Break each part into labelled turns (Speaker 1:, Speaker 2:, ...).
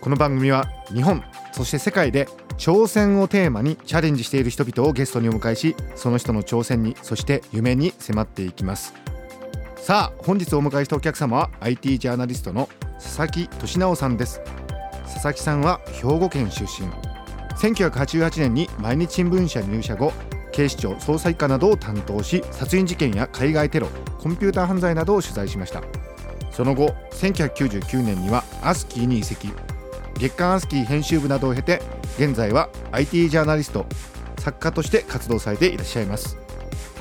Speaker 1: この番組は日本そして世界で挑戦をテーマにチャレンジしている人々をゲストにお迎えしその人の挑戦にそして夢に迫っていきます。さあ本日お迎えしたお客様は IT ジャーナリストの佐々木俊直さんです。佐々木さんは兵庫県出身。1988年に毎日新聞社入社後警視庁捜査一課などを担当し殺人事件や海外テロコンピューター犯罪などを取材しました。その後1999年にはアスキーに移籍。月刊アスキー編集部などを経て現在は IT ジャーナリスト作家として活動されていらっしゃいます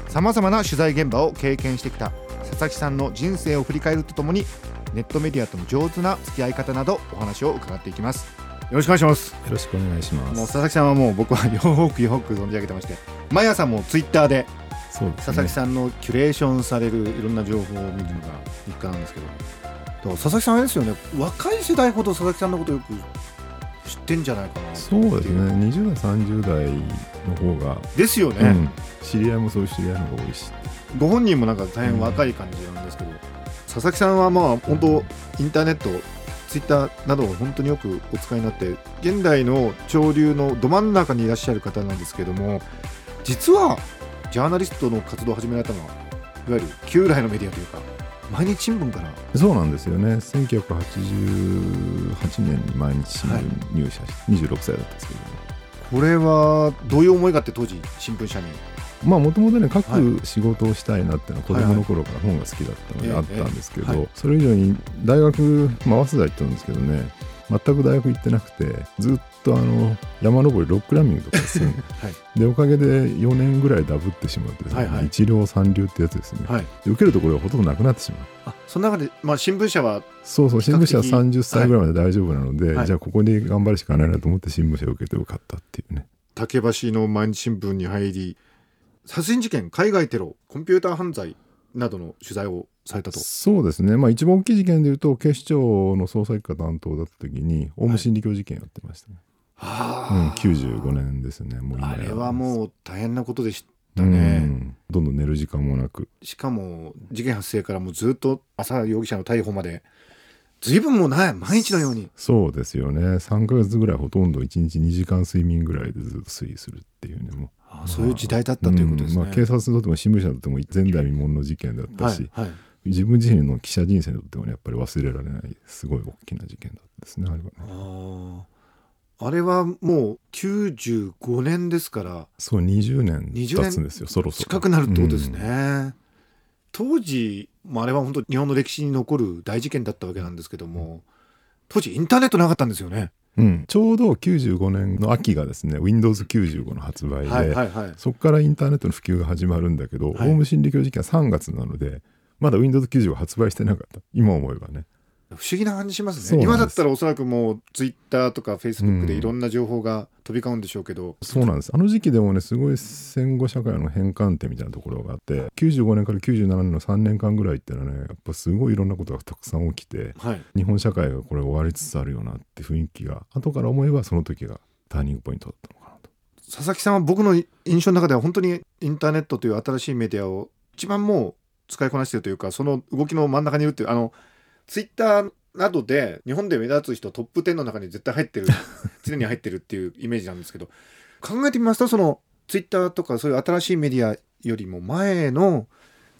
Speaker 1: さまざまな取材現場を経験してきた佐々木さんの人生を振り返るとともにネットメディアとの上手な付き合い方などお話を伺っていきますよろしくお願いします
Speaker 2: よろしくお願いしま
Speaker 1: もう
Speaker 2: す。
Speaker 1: 佐々木さんはもう僕はよくよく存じ上げてまして毎朝もツイッターで
Speaker 2: そうですね。
Speaker 1: 佐々木さんのキュレーションされるいろんな情報を見るのが日課なんですけど佐々木さんですよね。若い世代ほど佐々木さんのことよく知ってんじゃないかな。
Speaker 2: そうですね。20代、30代の方が、
Speaker 1: ですよね、
Speaker 2: うん、知り合いもそういう知り合いの方が多いし。
Speaker 1: ご本人もなんか大変若い感じなんですけど、佐々木さんはまあ本当インターネットツイッターなどを本当によくお使いになって現代の潮流のど真ん中にいらっしゃる方なんですけども実はジャーナリストの活動を始められたのはいわゆる旧来のメディアというか毎日新聞から
Speaker 2: そうなんですよね。1988年に毎日新聞に入社し、26歳だったんですけど、
Speaker 1: これはどういう思いがあって当時新聞社に？
Speaker 2: まあもともとね書
Speaker 1: はい。
Speaker 2: く仕事をしたいなっていうのは子供の頃から本が好きだったので
Speaker 1: はいはい
Speaker 2: あったんですけど、それ以上に大学、まあ、早稲田行ったんですけどね全く大学行ってなくてずっとあの山登りロックランニングとかする
Speaker 1: はい。
Speaker 2: でおかげで4年ぐらいダブってしまってね、
Speaker 1: はいはい。
Speaker 2: 一両三流ってやつですね、
Speaker 1: はい。
Speaker 2: で受けるところがほとんどなくなってしまう。
Speaker 1: あその中で、まあ、新聞社は
Speaker 2: そうそう新聞社は
Speaker 1: 比較的
Speaker 2: 30歳ぐらいまで大丈夫なので、
Speaker 1: はい。
Speaker 2: じゃあここで頑張るしかないなと思って新聞社を受けて受かったっていうね。
Speaker 1: 竹橋の毎日新聞に入り殺人事件海外テロコンピューター犯罪などの取材をされたと。
Speaker 2: そうですね。まあ一番大きい事件でいうと警視庁の捜査一課担当だった時にオウム真理教事件やってましたね、うん、
Speaker 1: はあ、
Speaker 2: 95年ですね。もう
Speaker 1: あれはもう大変なことでした
Speaker 2: う
Speaker 1: ね、
Speaker 2: ん。どんどん寝る時間もなく。
Speaker 1: しかも事件発生からもうずっと浅田容疑者の逮捕まで随分もうない毎日のように。
Speaker 2: そうですよね。3ヶ月ぐらいほとんど1日2時間睡眠ぐらいでずっと推移するっていうねもう
Speaker 1: あそういう時代だったということですね、
Speaker 2: んまあ、警察にとっても新聞社にとっても前代未聞の事件だったし、
Speaker 1: はいはい、
Speaker 2: 自分自身の記者人生にとってもねやっぱり忘れられないすごい大きな事件だったですねあれはね。
Speaker 1: あれはもう95年ですから。
Speaker 2: そう20年
Speaker 1: 20
Speaker 2: 経つんですよそろそろ。
Speaker 1: 近くなるってことですね、当時、まあ、あれは本当日本の歴史に残る大事件だったわけなんですけども当時インターネットなかったんですよね。
Speaker 2: うん、ちょうど95年の秋がですね Windows95 の発売で、
Speaker 1: はいはいはい。
Speaker 2: そこからインターネットの普及が始まるんだけど、
Speaker 1: はい
Speaker 2: オウム真理教事件は3月なのでまだ Windows95 発売してなかった今思えばね
Speaker 1: 不思議な感じしますね。今だったらおそらくもうツイッターとかフェイスブックで
Speaker 2: うん。
Speaker 1: いろんな情報が飛び交うんでしょうけど、
Speaker 2: そうなんです。あの時期でもねすごい戦後社会の変換点みたいなところがあって95年から97年の3年間ぐらいってのはねやっぱすごいいろんなことがたくさん起きて
Speaker 1: はい、
Speaker 2: 日本社会がこれ終わりつつあるよなって雰囲気が後から思えばその時がターニングポイントだったのかなと。
Speaker 1: 佐々木さんは僕の印象の中では本当にインターネットという新しいメディアを一番もう使いこなしているというかその動きの真ん中にいるっていうあのツイッターなどで日本で目立つ人トップ10の中に絶対入ってる 常に入ってるっていうイメージなんですけど考えてみますとそのツイッターとかそういう新しいメディアよりも前の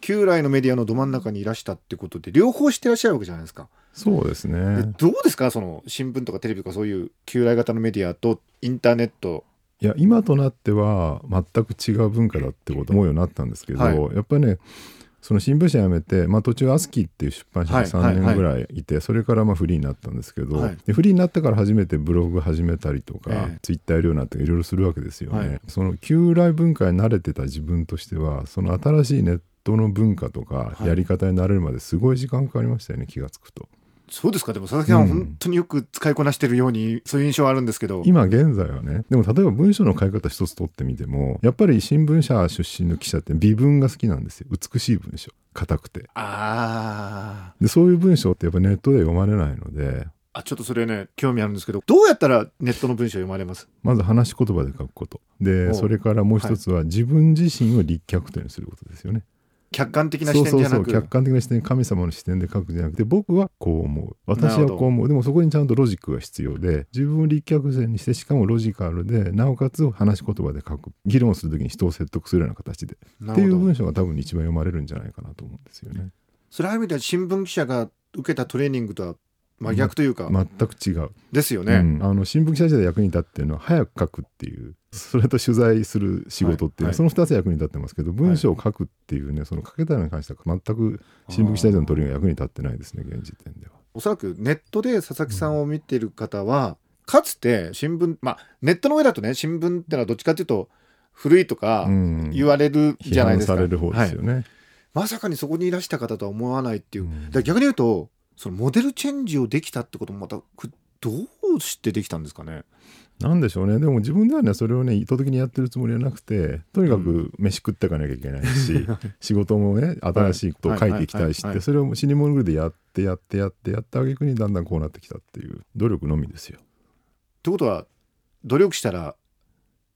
Speaker 1: 旧来のメディアのど真ん中にいらしたってことで両方してらっしゃるわけじゃないですか。
Speaker 2: そうです
Speaker 1: で
Speaker 2: ね
Speaker 1: どうですか？その新聞とかテレビとかそういう旧来型のメディアとインターネット。
Speaker 2: いや今となっては全く違う文化だってこと思うようになったんですけど、
Speaker 1: はい。
Speaker 2: やっぱりねその新聞社辞めて、まあ、途中アスキーっていう出版社に
Speaker 1: はいはい
Speaker 2: 3年ぐらいいて、それからまあフリーになったんですけど、
Speaker 1: はい。
Speaker 2: でフリーになってから初めてブログ始めたりとか、
Speaker 1: ええ
Speaker 2: ツイッターやるようになっていろいろするわけですよね。
Speaker 1: はい。
Speaker 2: その旧来文化に慣れてた自分としてはその新しいネットの文化とか
Speaker 1: はい。
Speaker 2: やり方になれるまですごい時間かかりましたよね、気がつくと。
Speaker 1: そうですか？でも佐々木さん
Speaker 2: ん。
Speaker 1: 本当によく使いこなしてるようにそういう印象はあるんですけど、
Speaker 2: 今現在はねでも例えば文章の書き方一つ取ってみてもやっぱり新聞社出身の記者って微文が好きなんですよ。美しい文章。硬くて。
Speaker 1: あ
Speaker 2: でそういう文章ってやっぱネットでは読まれないので。
Speaker 1: ーあちょっとそれね興味あるんですけどどうやったらネットの文章読まれます？
Speaker 2: まず話し言葉で書くこと。で
Speaker 1: お
Speaker 2: それからもう一つは自分自身を立脚点にすることですよね
Speaker 1: 客観的な視点じゃなく。
Speaker 2: 客観的な視点神様の視点で書くんじゃなくて僕はこう思う。私はこう思う。でもそこにちゃんとロジックが必要で自分を立脚点にしてしかもロジカルでなおかつ話し言葉で書く。議論するときに人を説得するような形で。っていう文章が多分一番読まれるんじゃないかなと思うんですよね。
Speaker 1: それはある意味では新聞記者が受けたトレーニングとは真逆というか、
Speaker 2: 全く違う、
Speaker 1: ですよね、
Speaker 2: うん。あの新聞記者時代役に立ってるのは早く書くっていうそれと取材する仕事っていう、
Speaker 1: はい。はい
Speaker 2: その2つ役に立ってますけど文章を書くっていうねその書けたのに関しては全く新聞記者時代のトレーニングが役に立ってないですね現時点では。
Speaker 1: おそらくネットで佐々木さんを見てる方は、かつて新聞まあネットの上だとね新聞ってのはどっちかというと古いとか
Speaker 2: うん。
Speaker 1: 言われるじ
Speaker 2: 批
Speaker 1: ゃないですか、
Speaker 2: 判される方ですよ
Speaker 1: はい。
Speaker 2: ね。
Speaker 1: まさかにそこにいらした方とは思わないっていう、
Speaker 2: うん。
Speaker 1: だ逆に言うとそのモデルチェンジをできたってこともまたくどうしてできたんですかね？
Speaker 2: なんでしょうね。でも自分ではねそれをね意図的にやってるつもりはなくてとにかく飯食っていかなきゃいけないし、仕事もね新しいことを書いていきたいしってそれを死に物狂いでやってやってやってやった挙句にだんだんこうなってきたっていう努力のみですよ。
Speaker 1: ってことは努力したら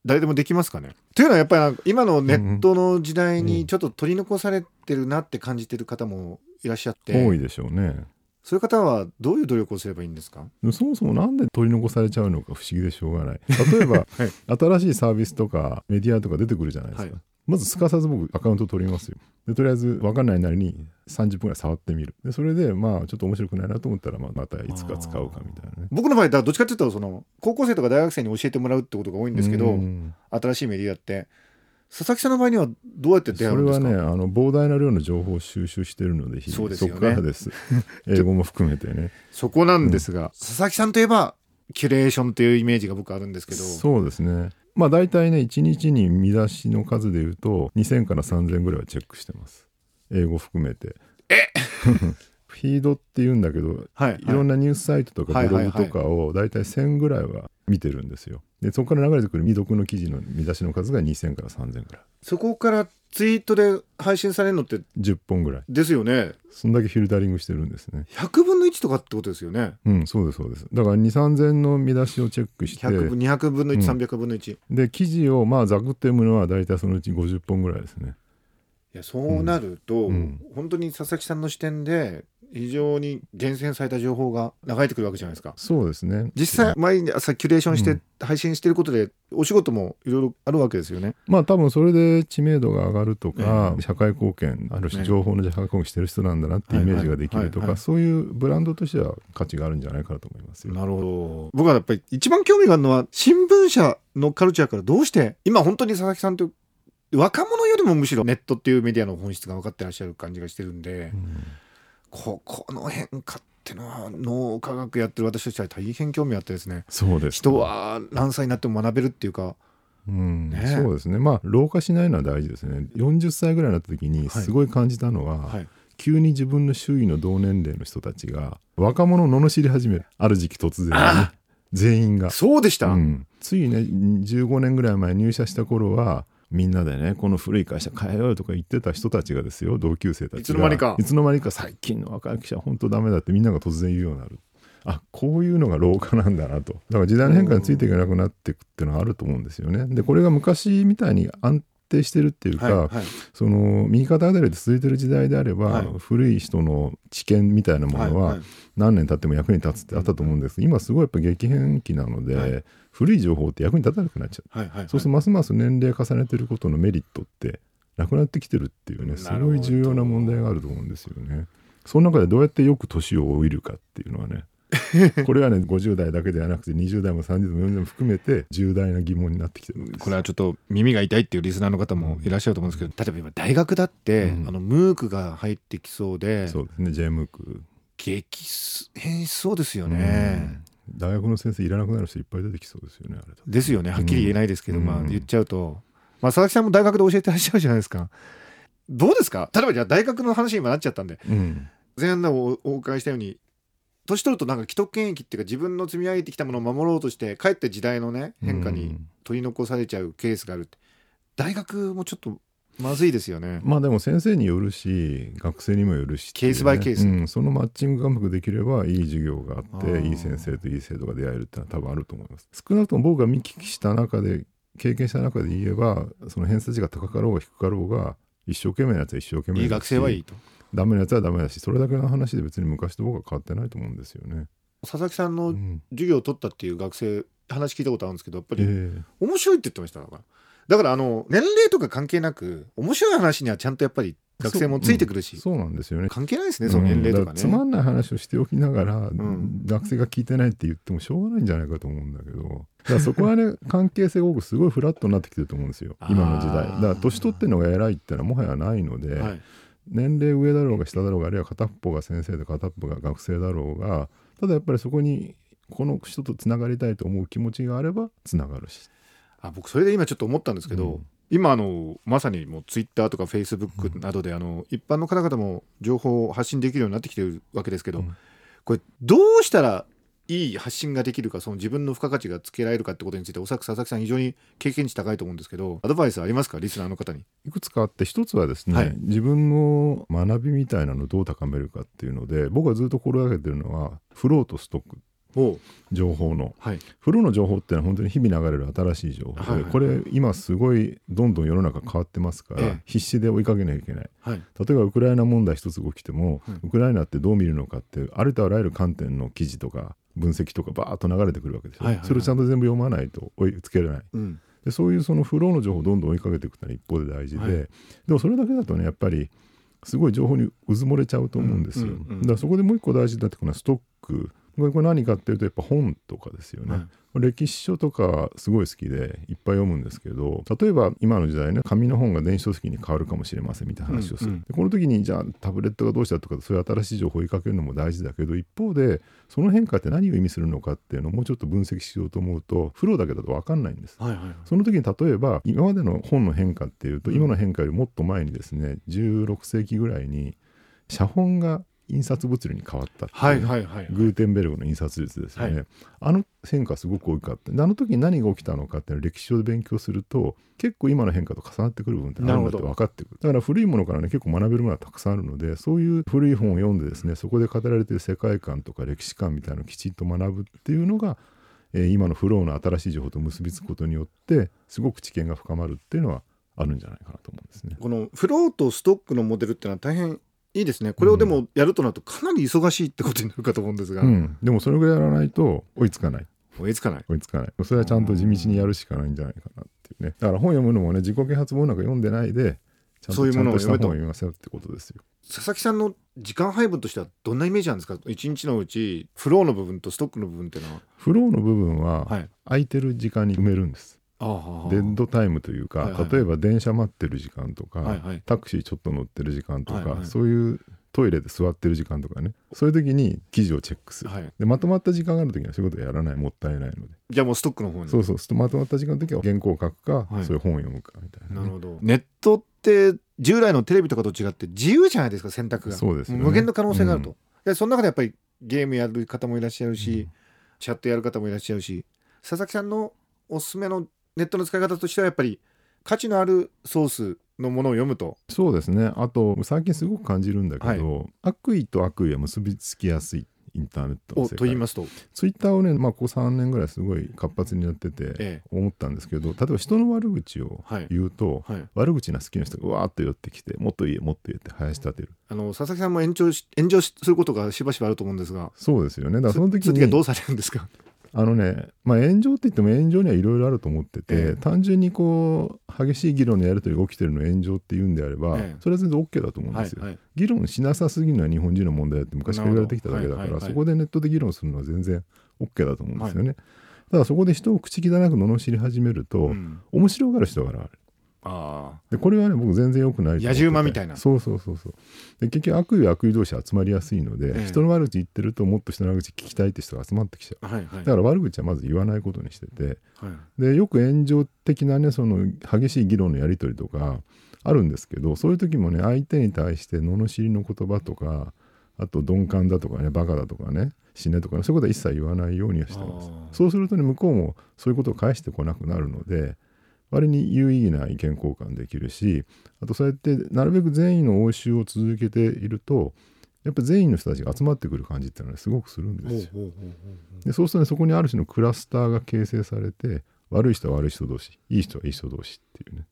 Speaker 1: 誰でもできますかね？というのはやっぱり今のネットの時代にちょっと取り残されてるなって感じてる方もいらっしゃって、
Speaker 2: 多いでしょうね。
Speaker 1: そういう方はどういう努力をすればいいんですか？
Speaker 2: そもそもなんで取り残されちゃうのか不思議でしょうがない。例えば、新しいサービスとかメディアとか出てくるじゃないですか。
Speaker 1: はい
Speaker 2: まずすかさず僕アカウント取りますよ。でとりあえず分かんないなりに30分ぐらい触ってみる。でそれでまあちょっと面白くないなと思ったらまあまたいつか使うかみたいなね。
Speaker 1: 僕の場合だどっちかっていうとその高校生とか大学生に教えてもらうってことが多いんですけど、
Speaker 2: うん
Speaker 1: 新しいメディアって佐々木さんの場合にはどうやって出会
Speaker 2: それ
Speaker 1: うんですか？
Speaker 2: はねあの膨大な量の情報を収集してるので
Speaker 1: そうですよね。
Speaker 2: こからです。英語も含めてね。
Speaker 1: そこなんですが、佐々木さんといえばキュレーションというイメージが僕あるんですけど。
Speaker 2: そうですね。まあ大体ね1日に見出しの数でいうと2000から3000ぐらいはチェックしてます。英語含めて。え？フィードって言うんだけど
Speaker 1: はい
Speaker 2: い。ろんなニュースサイトとか
Speaker 1: はい
Speaker 2: ブログとかを大体1000ぐらいは見てるんですよ。でそこから流れてくる未読の記事の見出しの数が2000から3000ぐらい。
Speaker 1: そこからツイートで配信されるのって
Speaker 2: 10本ぐらい。
Speaker 1: ですよね。
Speaker 2: そんだけフィルタリングしてるんですね。
Speaker 1: 100分の1とかってことですよね。
Speaker 2: うんそうですそうです。だから2 3 0の見出しをチェックして
Speaker 1: 100分200分の
Speaker 2: うん
Speaker 1: 1300分の1、い
Speaker 2: で記事をまあざくって読むのは大体そのうち50本ぐらいですね。
Speaker 1: やそうなると、
Speaker 2: うん。
Speaker 1: 本当に佐々木さんの視点で非常に厳選された情報が流れてくるわけじゃないですか。
Speaker 2: そうですね。
Speaker 1: 実際毎朝キュレーションして
Speaker 2: うん。
Speaker 1: 配信してることでお仕事もいろいろあるわけですよね。
Speaker 2: まあ多分それで知名度が上がるとか、
Speaker 1: え
Speaker 2: 社会貢献ある
Speaker 1: ね
Speaker 2: 種情報の社会貢献してる人なんだなってイメージができるとかそういうブランドとしては価値があるんじゃないかなと思いますよ。
Speaker 1: なるほど僕はやっぱり一番興味があるのは新聞社のカルチャーからどうして今本当に佐々木さんと若者よりもむしろネットっていうメディアの本質が分かってらっしゃる感じがしてるんで、
Speaker 2: うん
Speaker 1: ここの変化ってのは脳科学やってる私としては大変興味あってですね。
Speaker 2: そうです、
Speaker 1: 人は何歳になっても学べるっていうか。
Speaker 2: うん
Speaker 1: ね。
Speaker 2: そうですね。まあ老化しないのは大事ですね。40歳ぐらいになった時にすごい感じたのは、
Speaker 1: はい。
Speaker 2: 急に自分の周囲の同年齢の人たちが若者を罵り始める。ある時期突然にね。
Speaker 1: あ
Speaker 2: 全員が、
Speaker 1: そうでした、
Speaker 2: うん、ついね15年ぐらい前入社した頃はみんなでねこの古い会社変えようよとか言ってた人たちがですよ同級生たちが。
Speaker 1: いつの間にか。
Speaker 2: いつの間にか最近の若い記者本当ダメだってみんなが突然言うようになる。あこういうのが老化なんだなと。だから時代の変化についていけなくなっていくっていうのはあると思うんですよね。でこれが昔みたいに安定してるっていうか、
Speaker 1: はいはい。
Speaker 2: その右肩上がりで続いてる時代であれば、
Speaker 1: はい。
Speaker 2: 古い人の知見みたいなものは何年経っても役に立つってあったと思うんです。今すごいやっぱ激変期なので、
Speaker 1: はい。
Speaker 2: 古い情報って役に立たなくなっちゃう、
Speaker 1: はいはいはい。
Speaker 2: そうするとますます年齢重ねてることのメリットってなくなってきてるっていうねすごい重要な問題があると思うんですよね。その中でどうやってよく年を老いるかっていうのはね これはね50代だけではなくて20代も30代も40代も含めて重大な疑問になってきてる。んです。
Speaker 1: これはちょっと耳が痛いっていうリスナーの方もいらっしゃると思うんですけど、例えば今大学だって、
Speaker 2: うん。
Speaker 1: あのムークが入ってきそうで
Speaker 2: そうですね J ムーク。
Speaker 1: 激変しそうですよね、
Speaker 2: うん。大学の先生いらなくなる人いっぱい出てきそうですよねあれ。と
Speaker 1: ですよね。はっきり言えないですけど、
Speaker 2: うん。
Speaker 1: まあ言っちゃうと、まあ、佐々木さんも大学で教えてらっしゃるじゃないですか。どうですか？例えばじゃあ大学の話に今なっちゃったんで。
Speaker 2: うん。
Speaker 1: 前半でおお伺いしたように年取るとなんか既得権益っていうか自分の積み上げてきたものを守ろうとしてかえって時代のね変化に
Speaker 2: うん
Speaker 1: 取り残されちゃうケースがあるって。大学もちょっとまずいですよね。
Speaker 2: まあでも先生によるし学生にもよるしね、
Speaker 1: ケースバイケース。
Speaker 2: うん、そのマッチングがうまくできればいい授業があっていい先生といい生徒が出会えるってのは多分あると思います。少なくとも僕が見聞きした中で経験した中で言えばその偏差値が高かろうが低かろうが一生懸命なやつは一生懸命
Speaker 1: いい学生はいいと。
Speaker 2: ダメなやつはダメだしそれだけの話で別に昔と僕は変わってないと思うんですよね、
Speaker 1: 佐々木さんの
Speaker 2: うん。
Speaker 1: 授業を取ったっていう学生 話聞いたことあるんですけどやっぱり
Speaker 2: ええ。
Speaker 1: 面白いって言ってましただか。らだからあの年齢とか関係なく面白い話にはちゃんとやっぱり学生もついてくるし、
Speaker 2: そうなんですよね。
Speaker 1: 関係ないですねその年齢とかね、
Speaker 2: うんだらつまんない話をしておきながら、
Speaker 1: ん。
Speaker 2: 学生が聞いてないって言ってもしょうがないんじゃないかと思うんだけど。だからそこはね関係性が僕すごいフラットになってきてると思うんですよ。今の時代。だから年取ってるのが偉いってのはもはやないので、
Speaker 1: はい、
Speaker 2: 年齢上だろうが下だろうがあるいは片っぽが先生で片っぽが学生だろうがただやっぱりそこにこの人とつながりたいと思う気持ちがあればつながるし。
Speaker 1: あ僕それで今ちょっと思ったんですけど、
Speaker 2: うん。
Speaker 1: 今あのまさにもうツイッターとかフェイスブックなどであの一般の方々も情報を発信できるようになってきてるわけですけど、
Speaker 2: うん。
Speaker 1: これどうしたらいい発信ができるかその自分の付加価値がつけられるかってことについておそらく佐々木さん非常に経験値高いと思うんですけどアドバイスありますか？リスナーの方に。
Speaker 2: いくつかあって一つはですね、
Speaker 1: はい。
Speaker 2: 自分の学びみたいなのをどう高めるかっていうので僕はずっと心がけてるのはフローとストック。
Speaker 1: お
Speaker 2: 情報の。
Speaker 1: はい。
Speaker 2: フローの情報ってのは本当に日々流れる新しい情報で、
Speaker 1: はいはい
Speaker 2: これ今すごいどんどん世の中変わってますから、
Speaker 1: ええ。
Speaker 2: 必死で追いかけなきゃいけない。
Speaker 1: はい。
Speaker 2: 例えばウクライナ問題一つ起きても、
Speaker 1: うん。
Speaker 2: ウクライナってどう見るのかってありとあらゆる観点の記事とか分析とかバーッと流れてくるわけですよ、
Speaker 1: はいはいはい。
Speaker 2: それをちゃんと全部読まないと追いつけれない。
Speaker 1: うん。
Speaker 2: でそういうそのフローの情報をどんどん追いかけていくのは一方で大事で、
Speaker 1: はい。
Speaker 2: でもそれだけだとねやっぱりすごい情報にうずもれちゃうと思うんですよ、
Speaker 1: うんうんうん。
Speaker 2: だからそこでもう一個大事だってこのストックこれ何かっていうとやっぱ本とかですよね、
Speaker 1: はい。
Speaker 2: 歴史書とかすごい好きでいっぱい読むんですけど例えば今の時代ね紙の本が電子書籍に変わるかもしれませんみたいな話をする、
Speaker 1: うんうん
Speaker 2: でこの時にじゃあタブレットがどうしたとかそういう新しい情報を追いかけるのも大事だけど一方でその変化って何を意味するのかっていうのをもうちょっと分析しようと思うとフローだけだと分かんないんです。
Speaker 1: はいはいはい。
Speaker 2: その時に例えば今までの本の変化っていうと今の変化よりもっと前にですね16世紀ぐらいに写本が印刷物流に変わったっていう
Speaker 1: はいはいはい。
Speaker 2: グーテンベルグの印刷術ですよね、
Speaker 1: は
Speaker 2: あの変化すごく大きかった。であの時に何が起きたのかっていうのを歴史書で勉強すると結構今の変化と重なってくる部分ってあるんだって分かってくる。だから古いものからね結構学べるものはたくさんあるのでそういう古い本を読んでですねそこで語られている世界観とか歴史観みたいなのをきちんと学ぶっていうのが、えー今のフローの新しい情報と結びつくことによってすごく知見が深まるっていうのはあるんじゃないかなと思うんですね。
Speaker 1: このフローとストックのモデルってのは大変いいですね。これをでもやるとなるとかなり忙しいってことになるかと思うんですが、
Speaker 2: うん、でもそれぐらいやらないと追いつかない。
Speaker 1: 追いつかない。
Speaker 2: 追いつかない。それはちゃんと地道にやるしかないんじゃないかなっていうね。だから本読むのもね自己啓発本なんか読んでないでちゃん
Speaker 1: そういうものを
Speaker 2: とちゃんとした
Speaker 1: 読めと。
Speaker 2: 読ませよってことですよ。
Speaker 1: 佐々木さんの時間配分としてはどんなイメージなんですか？一日のうちフローの部分とストックの部分っていうのは。
Speaker 2: フローの部分は
Speaker 1: はい。
Speaker 2: 空いてる時間に埋めるんです、デッドタイムというか、例えば電車待ってる時間とか、タクシーちょっと乗ってる時間とか、そういうトイレで座ってる時間とかね。そういう時に記事をチェックする、
Speaker 1: はい。
Speaker 2: でまとまった時間がある時にはそういうことやらないもったいないので。
Speaker 1: じゃあもうストックの方に。
Speaker 2: そうそう。まとまった時間の時は原稿を書くか、
Speaker 1: はい。
Speaker 2: そういう本を読むかみたいなね、
Speaker 1: なるほど。ネットって従来のテレビとかと違って自由じゃないですか選択が。
Speaker 2: そうですよね。
Speaker 1: 無限の可能性があると、
Speaker 2: うん。
Speaker 1: でその中でやっぱりゲームやる方もいらっしゃるし、
Speaker 2: うん。
Speaker 1: チャットやる方もいらっしゃるし佐々木さんのおすすめのネットの使い方としてはやっぱり価値のあるソースのものを読むと。
Speaker 2: そうですね。あと最近すごく感じるんだけど、悪意と悪意は結びつきやすいインターネットの
Speaker 1: お
Speaker 2: 世界。
Speaker 1: と言いますと。
Speaker 2: ツイッターをね、まあ、ここ3年ぐらいすごい活発にやってて
Speaker 1: ええ。
Speaker 2: 思ったんですけど例えば人の悪口を
Speaker 1: はい。
Speaker 2: 言うと、
Speaker 1: はい。
Speaker 2: 悪口な好きな人がうわーっと寄ってきてもっと言えもっと言えって林立てる。
Speaker 1: あの佐々木さんも炎上し炎上しすることがしばしばあると思うんですが。
Speaker 2: そうですよね。だからその時
Speaker 1: そういう時はど
Speaker 2: に
Speaker 1: うされるんですか？
Speaker 2: あのね、まあ、炎上って言っても炎上にはいろいろあると思ってて、
Speaker 1: ええ。
Speaker 2: 単純にこう激しい議論のやり取りが起きてるのを炎上って言うんであれば、
Speaker 1: ええ。
Speaker 2: それは全然 OK だと思うんですよ、
Speaker 1: はいはい。
Speaker 2: 議論しなさすぎるのは日本人の問題だって昔から言われてきただけだから、
Speaker 1: はいはいはい。
Speaker 2: そこでネットで議論するのは全然 OK だと思うんですよね、ただそこで人を口汚く罵り始めると、
Speaker 1: うん。
Speaker 2: 面白がる人が現れる
Speaker 1: あ
Speaker 2: でこれはね僕全然良くない
Speaker 1: 野獣馬みたいな。
Speaker 2: そうそうそうそう。で結局悪意は悪意同士集まりやすいので、
Speaker 1: ええ。
Speaker 2: 人の悪口言ってるともっと人の悪口聞きたいって人が集まってきちゃう。
Speaker 1: あはいはい。
Speaker 2: だから悪口はまず言わないことにしてて。
Speaker 1: はい。
Speaker 2: でよく炎上的なねその激しい議論のやり取りとかあるんですけどそういう時もね相手に対して罵りの言葉とかあと鈍感だとかねバカだとかね死ねとかねそういうことは一切言わないようにはしてます。そうするとね向こうもそういうことを返してこなくなるので割に有意義な意見交換できるしあとそうやってなるべく善意の応酬を続けているとやっぱ善意の人たちが集まってくる感じっていうのはねすごくするんですよ。でそうするとねそこにある種のクラスターが形成されて悪い人は悪い人同士いい人はいい人同士っていうね、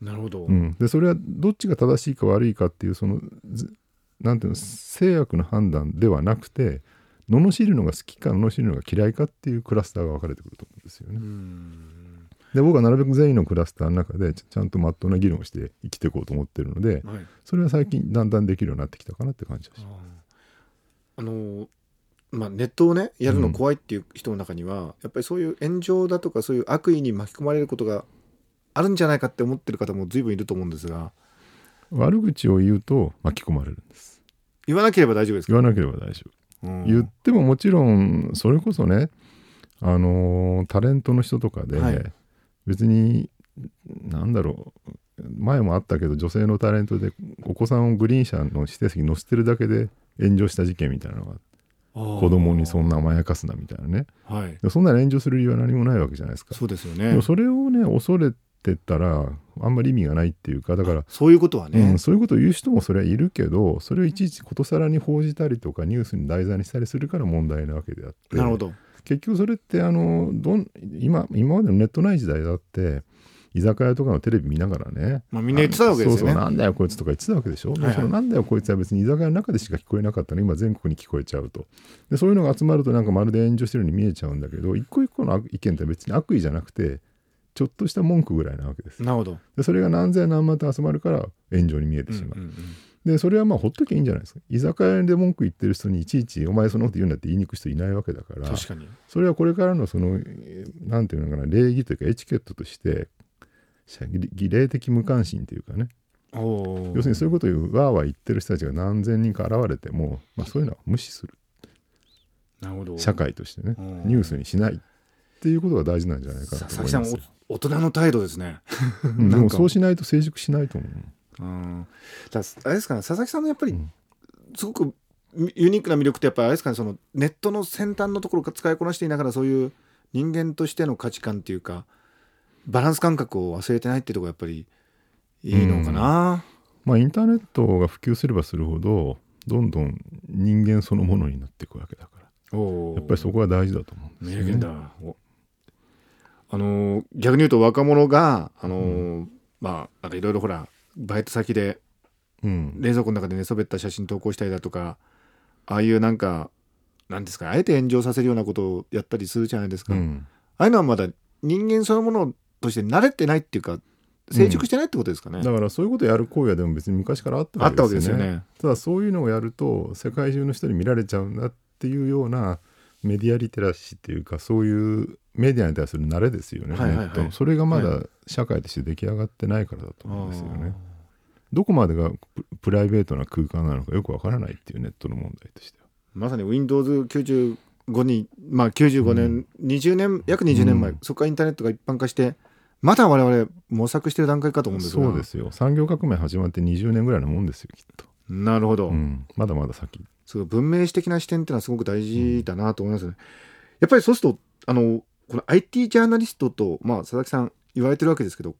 Speaker 1: なるほど、
Speaker 2: うん、でそれはどっちが正しいか悪いかっていうそのずなんていうの制約の判断ではなくて罵るのが好きか罵るのが嫌いかっていうクラスターが分かれてくると思うんですよね。
Speaker 1: うん
Speaker 2: で僕はなるべく善意のクラスターの中でちちゃんとまっとうな議論をして生きていこうと思ってるので
Speaker 1: はい。
Speaker 2: それは最近だんだんできるようになってきたかなって感じがします。
Speaker 1: あのまあネットをねやるの怖いっていう人の中には、やっぱりそういう炎上だとかそういう悪意に巻き込まれることがあるんじゃないかって思ってる方も随分いると思うんですが。
Speaker 2: 悪口を言うと巻き込まれるんです。
Speaker 1: 言わなければ大丈夫ですか、
Speaker 2: 言わなければ大丈夫。
Speaker 1: うん。
Speaker 2: 言ってももちろんそれこそねあのータレントの人とかで、
Speaker 1: はい
Speaker 2: 別になんだろう前もあったけど女性のタレントでお子さんをグリーン車の指定席に乗せてるだけで炎上した事件みたいなのが子供にそんな甘やかすなみたいなね。
Speaker 1: はい。
Speaker 2: でそんなの炎上する理由は何もないわけじゃないですか。
Speaker 1: そうですよね。
Speaker 2: でもそれをね恐れてたらあんまり意味がないっていうかだから
Speaker 1: そういうことはね、
Speaker 2: うん、そういうことを言う人もそれはいるけどそれをいちいちことさらに報じたりとかニュースに題材にしたりするから問題なわけであって。
Speaker 1: なるほど
Speaker 2: 結局それってあのどん今今までのネットない時代だって居酒屋とかのテレビ見ながらね
Speaker 1: まあみんな言ってたわけですよね。
Speaker 2: そうそうなんだよこいつとか言ってたわけでしょ、
Speaker 1: いはい。
Speaker 2: そのなんだよこいつは別に居酒屋の中でしか聞こえなかったの。に今全国に聞こえちゃうと。でそういうのが集まるとなんかまるで炎上してるように見えちゃうんだけど一個一個の意見って別に悪意じゃなくてちょっとした文句ぐらいなわけです
Speaker 1: なるほど。
Speaker 2: でそれが何千何万と集まるから炎上に見えてしまう、
Speaker 1: うんうんうん
Speaker 2: でそれはまあほっときゃいいんじゃないですか居酒屋で文句言ってる人にいちいち「お前そんなこと言うんだ」って言いに行く人いないわけだから
Speaker 1: 確かに
Speaker 2: それはこれからのそのえーなんていうのかな礼儀というかエチケットとして儀礼的無関心というかね要するにそういうことを言うわーわー言ってる人たちが何千人か現れても、まあ、そういうのは無視する
Speaker 1: なるほど
Speaker 2: 社会としてね
Speaker 1: うん
Speaker 2: ニュースにしないっていうことが大事なんじゃないかな
Speaker 1: 佐々木さん
Speaker 2: と思いますよ
Speaker 1: お大人の態度ですね
Speaker 2: うんでもそうしないと成熟しないと思う
Speaker 1: うん。だあれですかね佐々木さんのやっぱり
Speaker 2: うん。
Speaker 1: すごくユニークな魅力ってやっぱりあれですかねそのネットの先端のところを使いこなしていながらそういう人間としての価値観っていうかバランス感覚を忘れてないっていうところがやっぱりいいのかな、
Speaker 2: まあインターネットが普及すればするほどどんどん人間そのものになっていくわけだから。やっぱりそこは大事だと思うんですよ、ね、
Speaker 1: あのー逆に言うと若者があのーまあなんかいろいろほらバイト先で
Speaker 2: うん。
Speaker 1: 冷蔵庫の中で寝そべった写真投稿したりだとかああいうなんかなんですかあえて炎上させるようなことをやったりするじゃないですか、
Speaker 2: うん。
Speaker 1: ああいうのはまだ人間そのものとして慣れてないっていうか成熟してないってことですかね、
Speaker 2: だからそういうことをやる行為はでも別に昔からあったわけですよね。
Speaker 1: ね。
Speaker 2: ただそういうのをやると世界中の人に見られちゃうんだっていうようなメディアリテラシーっていうかそういうメディアに対する慣れですよね、
Speaker 1: はいはいはい。
Speaker 2: それがま
Speaker 1: は
Speaker 2: だ社会として出来上がってないからだと思うんですよね。どこまでがププライベートな空間なのかよくわからないっていうネットの問題としては。
Speaker 1: まさに Windows95 にまあ95年、20年約20年前、
Speaker 2: うん。
Speaker 1: そこからインターネットが一般化してまだ我々模索してる段階かと思うんですが
Speaker 2: そうですよ。産業革命始まって20年ぐらいのもんですよきっと、
Speaker 1: なるほど、
Speaker 2: うん、まだまだ先。
Speaker 1: そう文明史的な視点っていうのはすごく大事だなと思いますね。やっぱりそうするとあのこの IT ジャーナリストと、まあ、佐々木さん言われてるわけですけど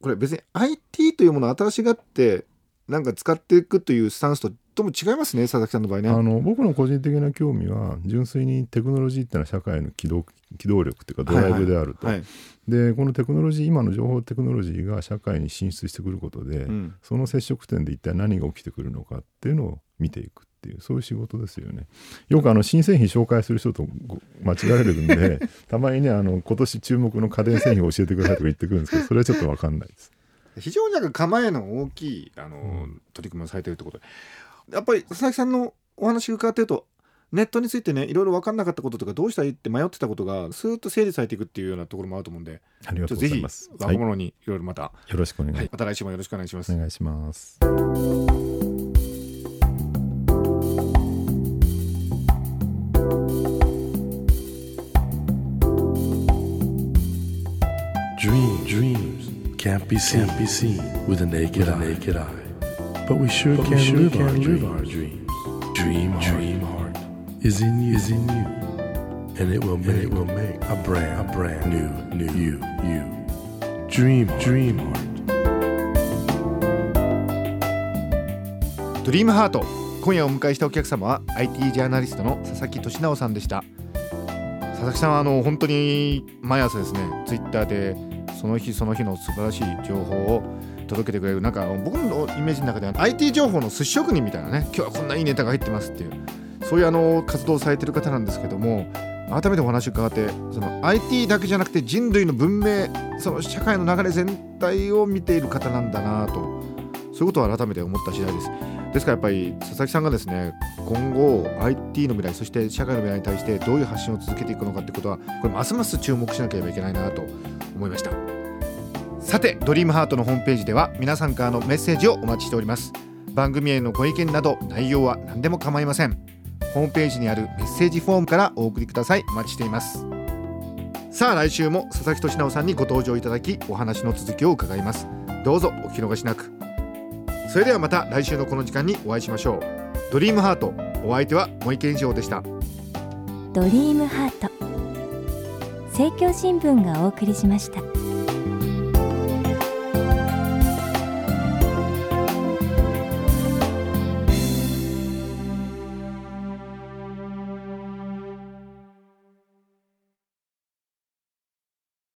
Speaker 1: これ別に IT というものを新しがってなんか使っていくというスタンスととも違いますね佐々木さんの場合ね。
Speaker 2: あの僕の個人的な興味は純粋にテクノロジーってのは社会の機動機動力っていうかドライブであると、
Speaker 1: はい、
Speaker 2: でこのテクノロジー今の情報テクノロジーが社会に進出してくることで、
Speaker 1: うん。
Speaker 2: その接触点で一体何が起きてくるのかっていうのを見ていくっていうそういう仕事ですよね。よくあの新製品紹介する人とご間違えられるんで たまにねあの今年注目の家電製品を教えてくださいとか言ってくるんですけどそれはちょっと分かんないです。
Speaker 1: 非常になんか構えの大きいあの、取り組みをされてるってことで。やっぱり佐々木さんのお話伺ってるとネットについてねいろいろ分かんなかったこととかどうしたらいいって迷ってたことがスーッと整理されていくっていうようなところもあると思うんで
Speaker 2: ありがとうございます、はい、よ
Speaker 1: 若者にいろいろまた、
Speaker 2: ろしくお願い,、
Speaker 1: はい、また来週もよろしくお願いします。
Speaker 2: お。願いします。
Speaker 3: Be seen, can't be seen with a naked, eye. naked eye. But we sure can, live, our, live our dreams. dream dream heart is in you is in you and it will make it will make a brand a brand new new you you dream dream heart
Speaker 1: ドリームハート今夜お迎えしたお客様は IT ジャーナリストの佐々木俊直さんでした佐々木さんはあの本当に毎朝ですねツイッターでその日その日の素晴らしい情報を届けてくれる。なんか僕のイメージの中では IT 情報の寿司職人みたいなね。今日はこんないいネタが入ってますっていう。そういうあの活動をされてる方なんですけども改めてお話を伺ってその IT だけじゃなくて人類の文明その社会の流れ全体を見ている方なんだなと。そういうことを改めて思った次第です。ですからやっぱり佐々木さんがですね今後 IT の未来そして社会の未来に対してどういう発信を続けていくのかってことはこれますます注目しなければいけないなと思いました。さてドリームハートのホームページでは皆さんからのメッセージをお待ちしております。番組へのご意見など内容は何でも構いません。ホームページにあるメッセージフォームからお送りください。お待ちしています。さあ来週も佐々木俊直さんにご登場いただきお話の続きを伺います。どうぞお聞き逃しなく。それではまた来週のこの時間にお会いしましょう。ドリームハートお相手は森健一郎でした。
Speaker 4: ドリームハート。政教新聞がお送りしました。